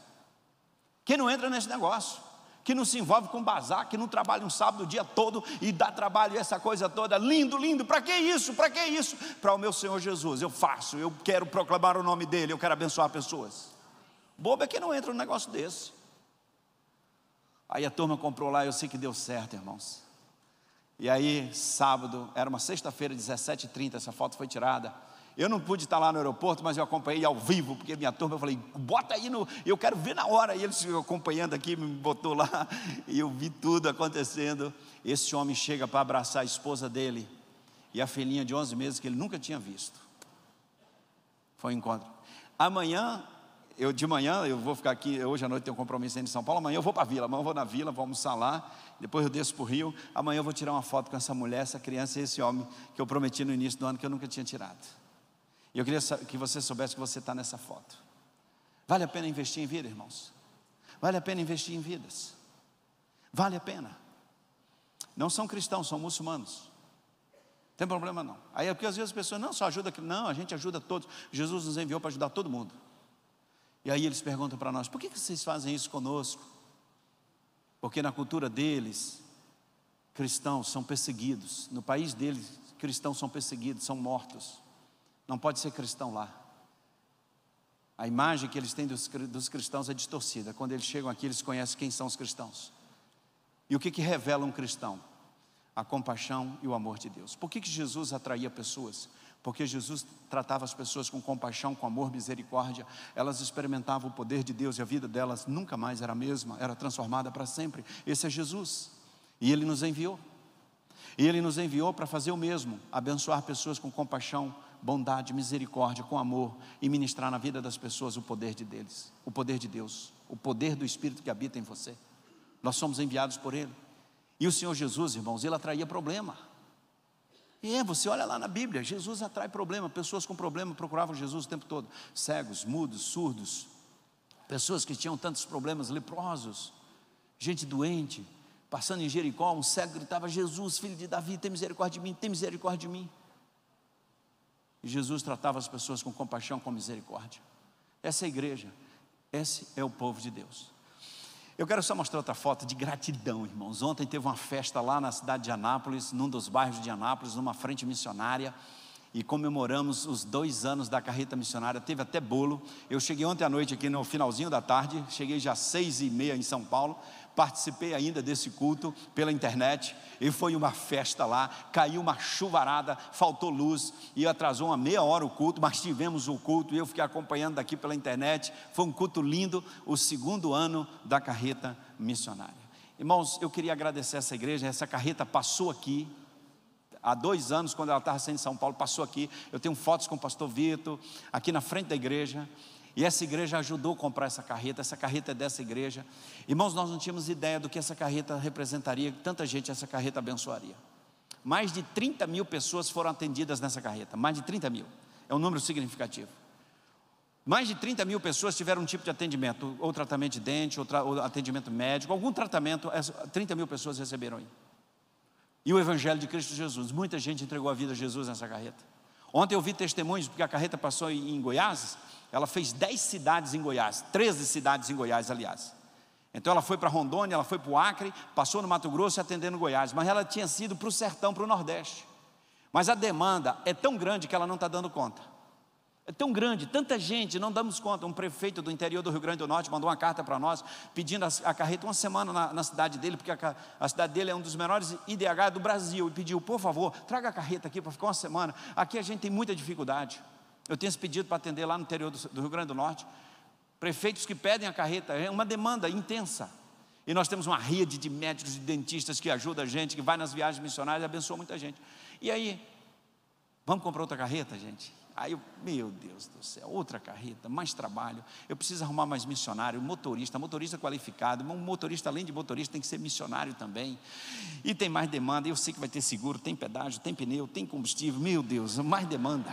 quem não entra nesse negócio, que não se envolve com bazar, que não trabalha um sábado o dia todo e dá trabalho e essa coisa toda. Lindo, lindo, para que isso? Para que isso? Para o meu Senhor Jesus, eu faço, eu quero proclamar o nome dele, eu quero abençoar pessoas. Bobo é quem não entra num negócio desse. Aí a turma comprou lá, eu sei que deu certo, irmãos. E aí, sábado, era uma sexta-feira, 17h30, essa foto foi tirada. Eu não pude estar lá no aeroporto, mas eu acompanhei ao vivo, porque minha turma, eu falei, bota aí no. Eu quero ver na hora. E eles acompanhando aqui, me botou lá, e eu vi tudo acontecendo. Esse homem chega para abraçar a esposa dele e a filhinha de 11 meses que ele nunca tinha visto. Foi um encontro. Amanhã eu de manhã, eu vou ficar aqui, hoje à noite tenho um compromisso em São Paulo, amanhã eu vou para a vila, amanhã eu vou na vila, vou almoçar lá, depois eu desço para o Rio, amanhã eu vou tirar uma foto com essa mulher, essa criança e esse homem que eu prometi no início do ano que eu nunca tinha tirado. E eu queria que você soubesse que você está nessa foto. Vale a pena investir em vida, irmãos? Vale a pena investir em vidas? Vale a pena. Não são cristãos, são muçulmanos. Tem problema não. Aí é porque às vezes as pessoas não só ajuda, não, a gente ajuda todos. Jesus nos enviou para ajudar todo mundo. E aí eles perguntam para nós: por que vocês fazem isso conosco? Porque na cultura deles, cristãos são perseguidos. No país deles, cristãos são perseguidos, são mortos. Não pode ser cristão lá. A imagem que eles têm dos, dos cristãos é distorcida. Quando eles chegam aqui, eles conhecem quem são os cristãos. E o que, que revela um cristão? A compaixão e o amor de Deus. Por que, que Jesus atraía pessoas? Porque Jesus tratava as pessoas com compaixão, com amor, misericórdia, elas experimentavam o poder de Deus e a vida delas nunca mais era a mesma, era transformada para sempre. Esse é Jesus, e Ele nos enviou. E Ele nos enviou para fazer o mesmo, abençoar pessoas com compaixão, bondade, misericórdia, com amor e ministrar na vida das pessoas o poder de deles, o poder de Deus, o poder do Espírito que habita em você. Nós somos enviados por Ele. E o Senhor Jesus, irmãos, Ele atraía problema. E é, você olha lá na Bíblia, Jesus atrai problema, pessoas com problema procuravam Jesus o tempo todo, cegos, mudos, surdos, pessoas que tinham tantos problemas, leprosos, gente doente, passando em Jericó, um cego gritava: Jesus, filho de Davi, tem misericórdia de mim, tem misericórdia de mim. E Jesus tratava as pessoas com compaixão, com misericórdia. Essa é a igreja, esse é o povo de Deus. Eu quero só mostrar outra foto de gratidão, irmãos. Ontem teve uma festa lá na cidade de Anápolis, num dos bairros de Anápolis, numa frente missionária e comemoramos os dois anos da carreta missionária. Teve até bolo. Eu cheguei ontem à noite aqui no finalzinho da tarde, cheguei já às seis e meia em São Paulo. Participei ainda desse culto pela internet e foi uma festa lá. Caiu uma chuvarada, faltou luz e atrasou uma meia hora o culto, mas tivemos o culto e eu fiquei acompanhando daqui pela internet. Foi um culto lindo, o segundo ano da carreta missionária. Irmãos, eu queria agradecer essa igreja. Essa carreta passou aqui há dois anos, quando ela estava saindo de São Paulo, passou aqui. Eu tenho fotos com o pastor Vitor, aqui na frente da igreja. E essa igreja ajudou a comprar essa carreta, essa carreta é dessa igreja. Irmãos, nós não tínhamos ideia do que essa carreta representaria, tanta gente essa carreta abençoaria. Mais de 30 mil pessoas foram atendidas nessa carreta, mais de 30 mil, é um número significativo. Mais de 30 mil pessoas tiveram um tipo de atendimento, ou tratamento de dente, ou, ou atendimento médico, algum tratamento, 30 mil pessoas receberam aí e o Evangelho de Cristo Jesus. Muita gente entregou a vida a Jesus nessa carreta. Ontem eu vi testemunhos, porque a carreta passou em Goiás, ela fez 10 cidades em Goiás, 13 cidades em Goiás, aliás. Então ela foi para Rondônia, ela foi para o Acre, passou no Mato Grosso atendendo Goiás, mas ela tinha sido para o sertão, para o Nordeste. Mas a demanda é tão grande que ela não está dando conta. É tão grande, tanta gente, não damos conta. Um prefeito do interior do Rio Grande do Norte mandou uma carta para nós, pedindo a, a, carreta uma semana na, na cidade dele, porque a, a, cidade dele é um dos menores IDH do Brasil, e pediu, por favor, traga a carreta aqui para ficar uma semana. Aqui a gente tem muita dificuldade. Eu tenho esse pedido para atender lá no interior do, do Rio Grande do Norte. Prefeitos que pedem a carreta, é uma demanda intensa. E nós temos uma rede de médicos e dentistas que ajuda a gente, que vai nas viagens missionárias e abençoa muita gente. E aí, vamos comprar outra carreta, gente? Aí eu, meu Deus do céu, outra carreta, mais trabalho. Eu preciso arrumar mais missionário, motorista, motorista qualificado. Um motorista, além de motorista, tem que ser missionário também. E tem mais demanda. Eu sei que vai ter seguro, tem pedágio, tem pneu, tem combustível. Meu Deus, mais demanda.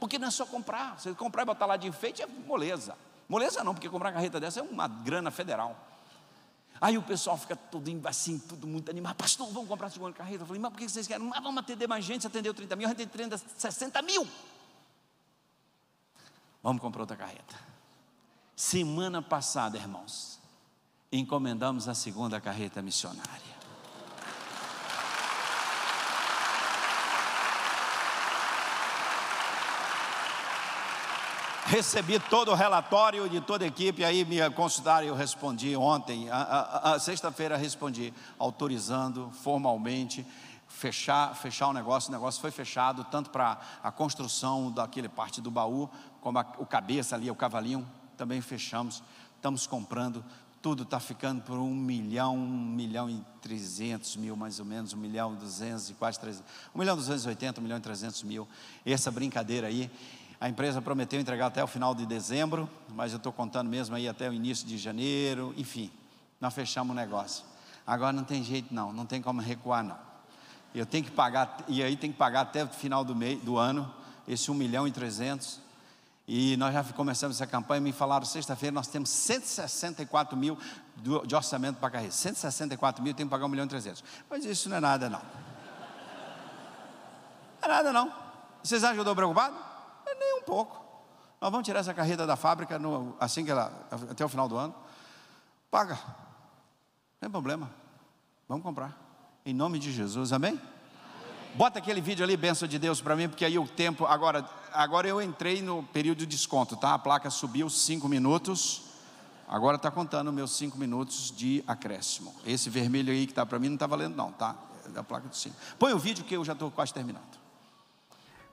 Porque não é só comprar. Você comprar e botar lá de enfeite é moleza. Moleza não, porque comprar uma carreta dessa é uma grana federal. Aí o pessoal fica todo assim, tudo muito animado. Pastor, vamos comprar a segunda carreta. Eu falei, mas por que vocês querem? Mas vamos atender mais gente. Você atendeu 30 mil, a gente atendeu 60 mil. Vamos comprar outra carreta. Semana passada, irmãos, encomendamos a segunda carreta missionária. Recebi todo o relatório de toda a equipe, aí me consultaram e eu respondi ontem, a, a, a sexta-feira respondi, autorizando formalmente fechar, fechar o negócio, o negócio foi fechado, tanto para a construção daquele parte do baú, como a, o cabeça ali, o cavalinho, também fechamos, estamos comprando, tudo está ficando por um milhão, um milhão e trezentos mil mais ou menos, um milhão e duzentos e quase trezentos, um milhão duzentos e oitenta, um milhão e trezentos mil, essa brincadeira aí, a empresa prometeu entregar até o final de dezembro, mas eu estou contando mesmo aí até o início de janeiro, enfim, nós fechamos o negócio. Agora não tem jeito não, não tem como recuar não. Eu tenho que pagar, e aí tem que pagar até o final do, mês, do ano, esse 1 milhão e 300. E nós já começamos essa campanha, me falaram, sexta-feira nós temos 164 mil de orçamento para carreira. 164 mil, tem que pagar 1 milhão e 300. Mas isso não é nada não. Não é nada não. Vocês acham que eu estou preocupado? Nem um pouco. Nós vamos tirar essa carreta da fábrica no, assim que ela, até o final do ano. Paga. Não tem problema. Vamos comprar. Em nome de Jesus, amém? Bota aquele vídeo ali, benção de Deus para mim, porque aí o tempo. Agora, agora eu entrei no período de desconto, tá? A placa subiu cinco minutos. Agora está contando meus cinco minutos de acréscimo. Esse vermelho aí que está para mim não está valendo, não, tá? É da placa do 5. Põe o vídeo que eu já estou quase terminando.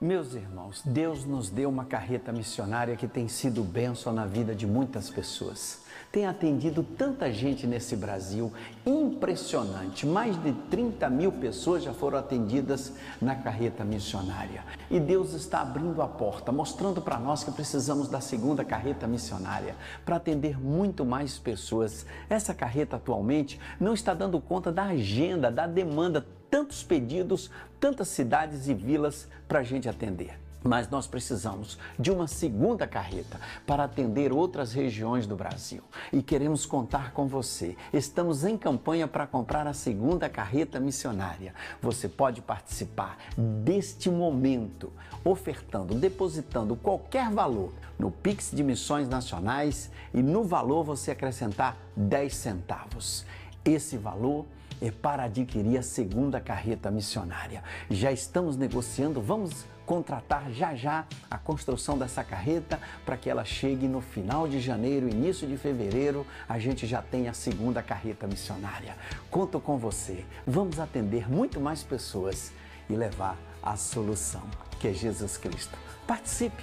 Meus irmãos, Deus nos deu uma carreta missionária que tem sido bênção na vida de muitas pessoas tem atendido tanta gente nesse Brasil, impressionante. Mais de 30 mil pessoas já foram atendidas na carreta missionária. E Deus está abrindo a porta, mostrando para nós que precisamos da segunda carreta missionária para atender muito mais pessoas. Essa carreta atualmente não está dando conta da agenda, da demanda, tantos pedidos, tantas cidades e vilas para a gente atender. Mas nós precisamos de uma segunda carreta para atender outras regiões do Brasil. E queremos contar com você. Estamos em campanha para comprar a segunda carreta missionária. Você pode participar deste momento ofertando, depositando qualquer valor no Pix de Missões Nacionais e no valor você acrescentar 10 centavos. Esse valor é para adquirir a segunda carreta missionária. Já estamos negociando, vamos contratar já já a construção dessa carreta para que ela chegue no final de janeiro, início de fevereiro, a gente já tem a segunda carreta missionária. Conto com você. Vamos atender muito mais pessoas e levar a solução, que é Jesus Cristo. Participe,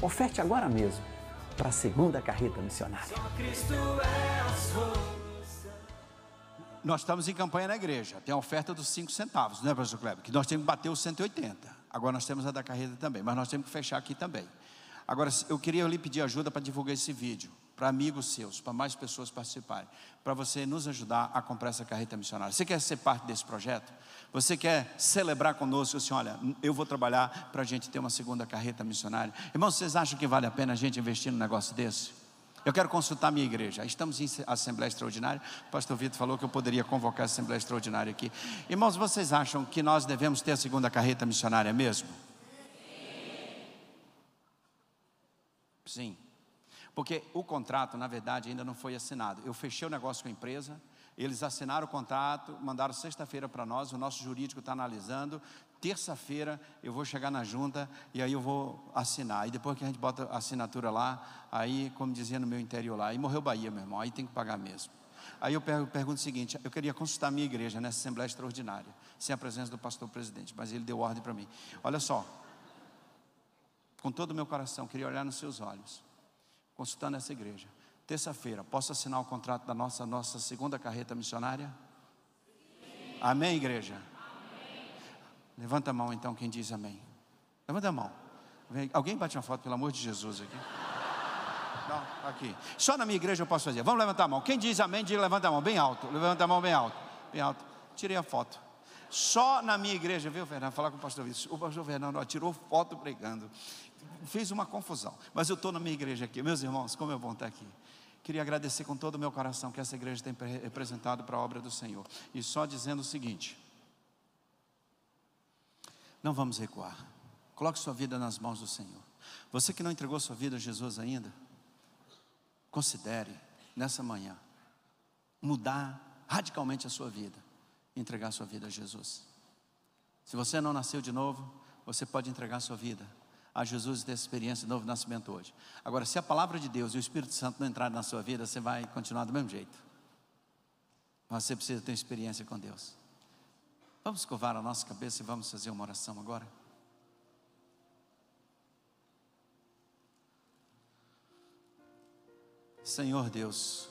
oferte agora mesmo para a segunda carreta missionária. Nós estamos em campanha na igreja. Tem a oferta dos 5 centavos, né, pastor Kleber? Que nós temos que bater os 180. Agora nós temos a da carreira também, mas nós temos que fechar aqui também. Agora, eu queria lhe pedir ajuda para divulgar esse vídeo, para amigos seus, para mais pessoas participarem, para você nos ajudar a comprar essa carreta missionária. Você quer ser parte desse projeto? Você quer celebrar conosco assim, olha, eu vou trabalhar para a gente ter uma segunda carreta missionária. Irmãos, vocês acham que vale a pena a gente investir num negócio desse? Eu quero consultar minha igreja. Estamos em Assembleia Extraordinária. O pastor Vitor falou que eu poderia convocar a Assembleia Extraordinária aqui. Irmãos, vocês acham que nós devemos ter a segunda carreta missionária mesmo? Sim. Porque o contrato, na verdade, ainda não foi assinado. Eu fechei o negócio com a empresa, eles assinaram o contrato, mandaram sexta-feira para nós, o nosso jurídico está analisando, terça-feira eu vou chegar na junta e aí eu vou assinar. E depois que a gente bota a assinatura lá, aí, como dizia no meu interior lá, aí morreu Bahia, meu irmão, aí tem que pagar mesmo. Aí eu pergunto o seguinte: eu queria consultar a minha igreja nessa Assembleia Extraordinária, sem a presença do pastor presidente, mas ele deu ordem para mim. Olha só, com todo o meu coração, queria olhar nos seus olhos, consultando essa igreja. Terça-feira, posso assinar o contrato da nossa, nossa segunda carreta missionária? Amém, igreja? Levanta a mão então quem diz amém. Levanta a mão. Alguém bate uma foto, pelo amor de Jesus, aqui. Não, aqui. Só na minha igreja eu posso fazer. Vamos levantar a mão. Quem diz amém, diz levanta a mão, bem alto. Levanta a mão bem alto. Bem alto. Tirei a foto. Só na minha igreja, viu, Fernando? Falar com o pastor Vitor. O pastor Fernando ó, tirou foto pregando. Fez uma confusão. Mas eu estou na minha igreja aqui. Meus irmãos, como é bom estar aqui. Queria agradecer com todo o meu coração que essa igreja tem representado para a obra do Senhor. E só dizendo o seguinte: não vamos recuar. Coloque sua vida nas mãos do Senhor. Você que não entregou sua vida a Jesus ainda, considere nessa manhã mudar radicalmente a sua vida, entregar sua vida a Jesus. Se você não nasceu de novo, você pode entregar sua vida a Jesus e ter experiência de novo nascimento hoje. Agora, se a palavra de Deus e o Espírito Santo não entrarem na sua vida, você vai continuar do mesmo jeito. Você precisa ter experiência com Deus. Vamos curvar a nossa cabeça e vamos fazer uma oração agora. Senhor Deus,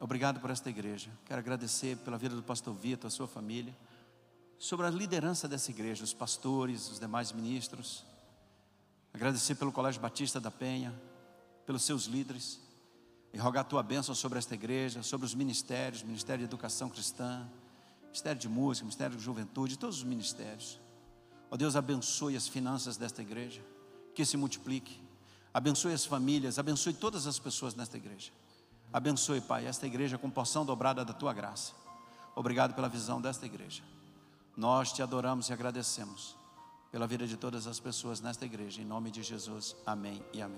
obrigado por esta igreja. Quero agradecer pela vida do pastor Vitor, a sua família, sobre a liderança dessa igreja, os pastores, os demais ministros. Agradecer pelo Colégio Batista da Penha, pelos seus líderes, e rogar a tua bênção sobre esta igreja, sobre os ministérios, Ministério de Educação Cristã, Ministério de Música, Ministério de Juventude, todos os ministérios. Ó oh, Deus, abençoe as finanças desta igreja, que se multiplique. Abençoe as famílias, abençoe todas as pessoas nesta igreja. Abençoe, Pai, esta igreja com porção dobrada da tua graça. Obrigado pela visão desta igreja. Nós te adoramos e agradecemos pela vida de todas as pessoas nesta igreja. Em nome de Jesus, amém e amém.